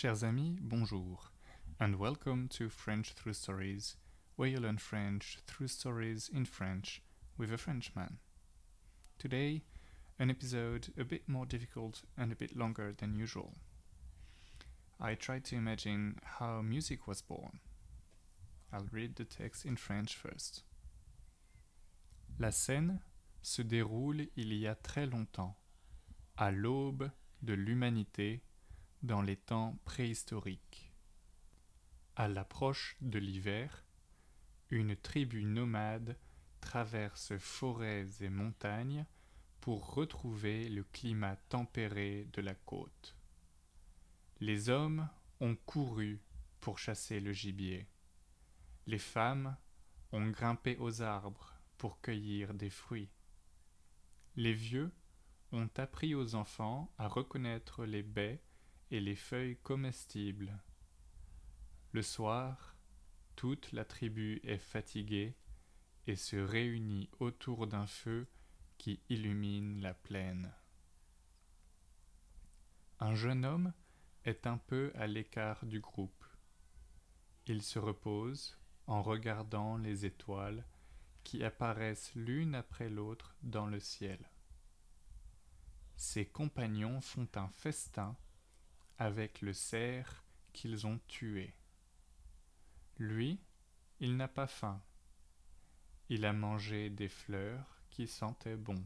Chers amis, bonjour, and welcome to French Through Stories, where you learn French through stories in French with a Frenchman. Today, an episode a bit more difficult and a bit longer than usual. I tried to imagine how music was born. La scène se déroule il y a très longtemps, à l'aube de l'humanité dans les temps préhistoriques. À l'approche de l'hiver, une tribu nomade traverse forêts et montagnes pour retrouver le climat tempéré de la côte. Les hommes ont couru pour chasser le gibier. Les femmes ont grimpé aux arbres pour cueillir des fruits. Les vieux ont appris aux enfants à reconnaître les baies et les feuilles comestibles. Le soir, toute la tribu est fatiguée et se réunit autour d'un feu qui illumine la plaine. Un jeune homme est un peu à l'écart du groupe. Il se repose en regardant les étoiles qui apparaissent l'une après l'autre dans le ciel. Ses compagnons font un festin avec le cerf qu'ils ont tué. Lui, il n'a pas faim. Il a mangé des fleurs qui sentaient bon.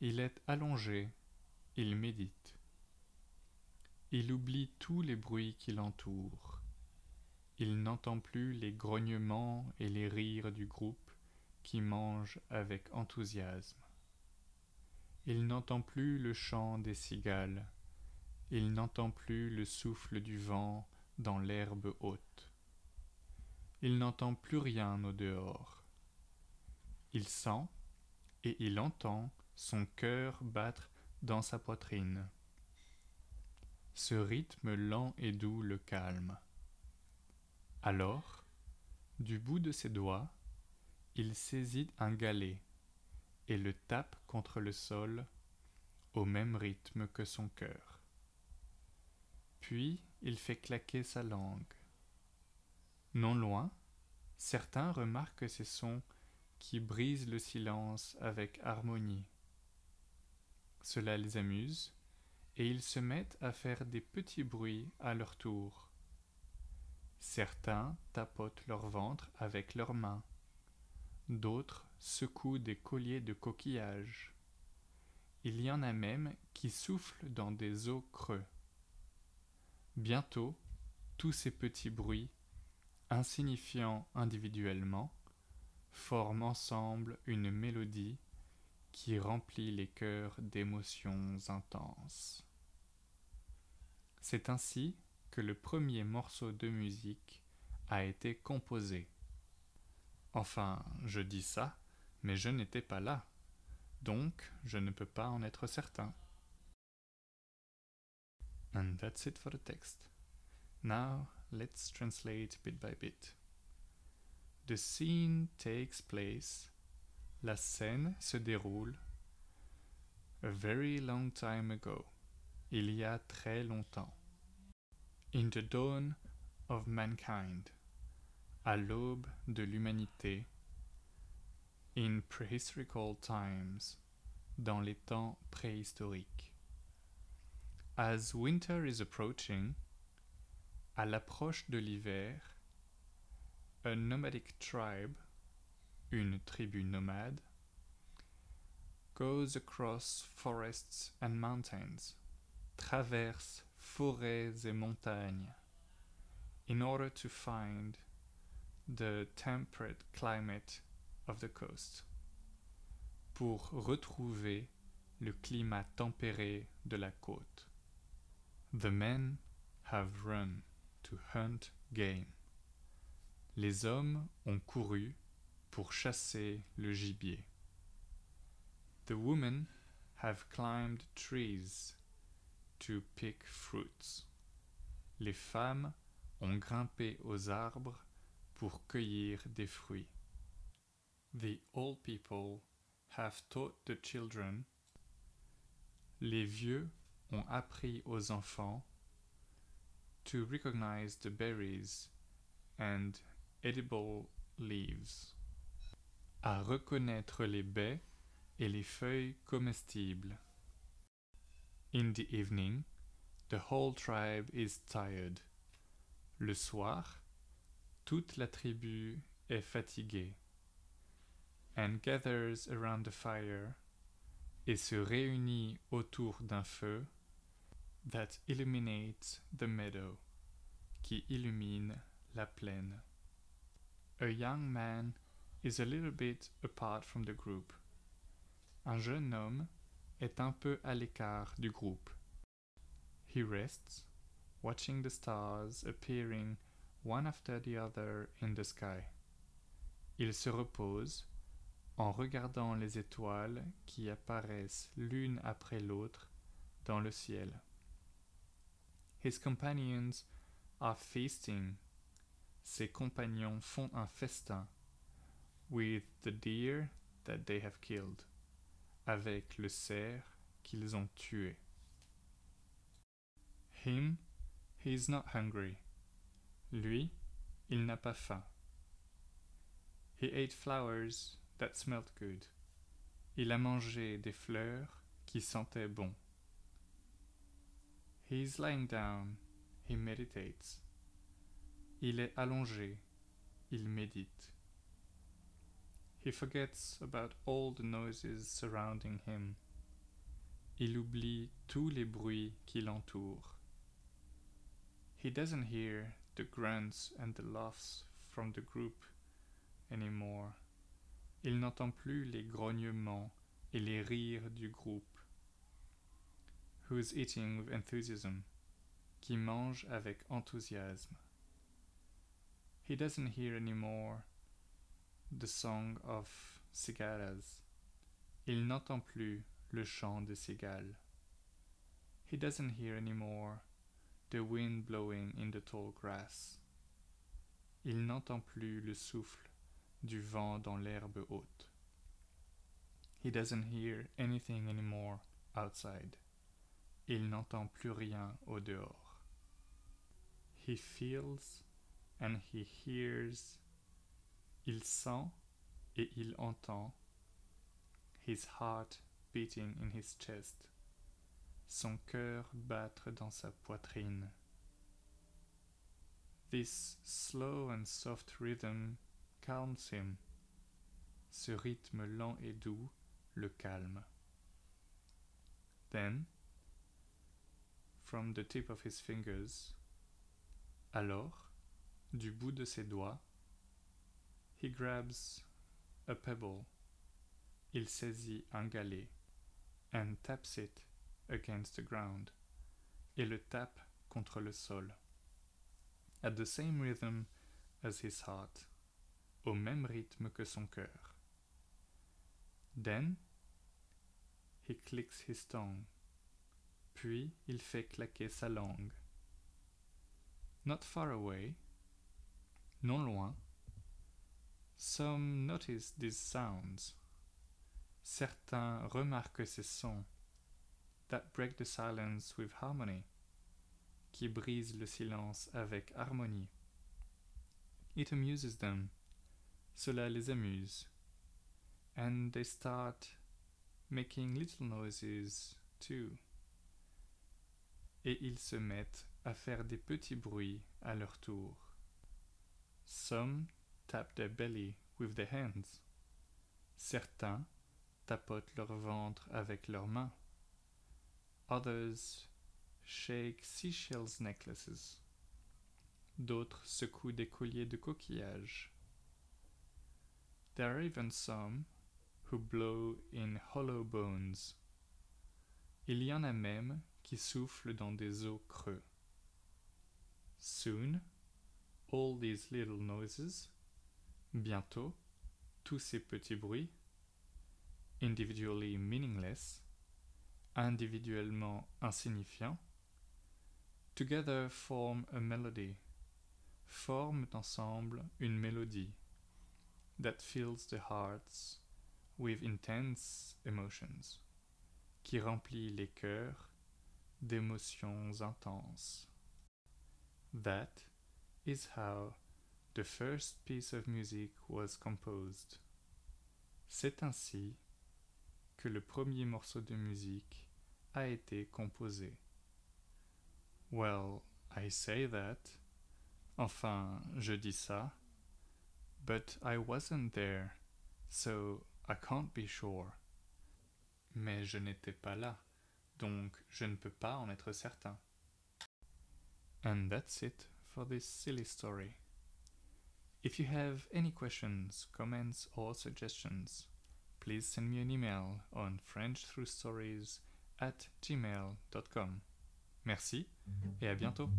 Il est allongé, il médite. Il oublie tous les bruits qui l'entourent. Il n'entend plus les grognements et les rires du groupe qui mange avec enthousiasme. Il n'entend plus le chant des cigales il n'entend plus le souffle du vent dans l'herbe haute. Il n'entend plus rien au dehors. Il sent et il entend son cœur battre dans sa poitrine. Ce rythme lent et doux le calme. Alors, du bout de ses doigts, il saisit un galet et le tape contre le sol au même rythme que son cœur. Puis il fait claquer sa langue. Non loin, certains remarquent ces sons qui brisent le silence avec harmonie. Cela les amuse, et ils se mettent à faire des petits bruits à leur tour. Certains tapotent leur ventre avec leurs mains, d'autres secouent des colliers de coquillages. Il y en a même qui soufflent dans des eaux creux. Bientôt, tous ces petits bruits, insignifiants individuellement, forment ensemble une mélodie qui remplit les cœurs d'émotions intenses. C'est ainsi que le premier morceau de musique a été composé. Enfin, je dis ça, mais je n'étais pas là, donc je ne peux pas en être certain. And that's it for the text. Now let's translate bit by bit. The scene takes place. La scène se déroule. A very long time ago. Il y a très longtemps. In the dawn of mankind. À l'aube de l'humanité. In prehistorical times. Dans les temps préhistoriques. As winter is approaching, à l'approche de l'hiver, a nomadic tribe, une tribu nomade, goes across forests and mountains, traverse forêts et montagnes, in order to find the temperate climate of the coast, pour retrouver le climat tempéré de la côte. The men have run to hunt game. Les hommes ont couru pour chasser le gibier. The women have climbed trees to pick fruits. Les femmes ont grimpé aux arbres pour cueillir des fruits. The old people have taught the children. Les vieux ont appris aux enfants to recognize the berries and edible leaves. À reconnaître les baies et les feuilles comestibles. In the evening, the whole tribe is tired. Le soir, toute la tribu est fatiguée and gathers around the fire et se réunit autour d'un feu that illuminates the meadow qui illumine la plaine. A young man is a little bit apart from the group. Un jeune homme est un peu à l'écart du groupe. He rests, watching the stars appearing one after the other in the sky. Il se repose en regardant les étoiles qui apparaissent l'une après l'autre dans le ciel. His companions are feasting. Ses compagnons font un festin with the deer that they have killed, avec le cerf qu'ils ont tué. Him, he is not hungry. Lui, il n'a pas faim. He ate flowers that smelled good. Il a mangé des fleurs qui sentaient bon. He is lying down. He meditates. Il est allongé. Il médite. He forgets about all the noises surrounding him. Il oublie tous les bruits qui l'entourent. He doesn't hear the grunts and the laughs from the group anymore. Il n'entend plus les grognements et les rires du groupe. Who is eating with enthusiasm? Qui mange avec enthousiasme. He doesn't hear anymore the song of cigaras. Il n'entend plus le chant des cigales. He doesn't hear anymore the wind blowing in the tall grass. Il n'entend plus le souffle du vent dans l'herbe haute. He doesn't hear anything anymore outside. Il n'entend plus rien au dehors. He feels and he hears. Il sent et il entend. His heart beating in his chest son cœur battre dans sa poitrine. This slow and soft rhythm calms him. Ce rythme lent et doux le calme. Then, from the tip of his fingers, alors, du bout de ses doigts, he grabs a pebble. Il saisit un galet and taps it against the ground et le tape contre le sol. At the same rhythm as his heart, au même rythme que son cœur. Then he clicks his tongue. Puis il fait claquer sa langue. Not far away, non loin, some notice these sounds. Certains remarquent ces sons that break the silence with harmony, qui brise le silence avec harmonie. It amuses them, cela les amuse, and they start making little noises too. Et ils se mettent à faire des petits bruits à leur tour. Some tap their belly with their hands. Certains tapotent leur ventre avec leurs mains. Others shake seashells necklaces. D'autres secouent des colliers de coquillages. There are even some who blow in hollow bones. Il y en a même qui soufflent dans des os creux. Soon, all these little noises, bientôt, tous ces petits bruits, individually meaningless, individuellement insignifiants, together form a melody, forment ensemble une mélodie that fills the hearts with intense emotions, qui remplit les cœurs d'émotions intenses. That is how the first piece of music was composed. C'est ainsi que le premier morceau de musique a été composé. Well, I say that. Enfin, je dis ça. But I wasn't there, so I can't be sure. Mais je n'étais pas là, donc je ne peux pas en être certain. And that's it for this silly story. If you have any questions, comments, or suggestions, please send me an email on frenchthroughstories at gmail.com. Merci et à bientôt.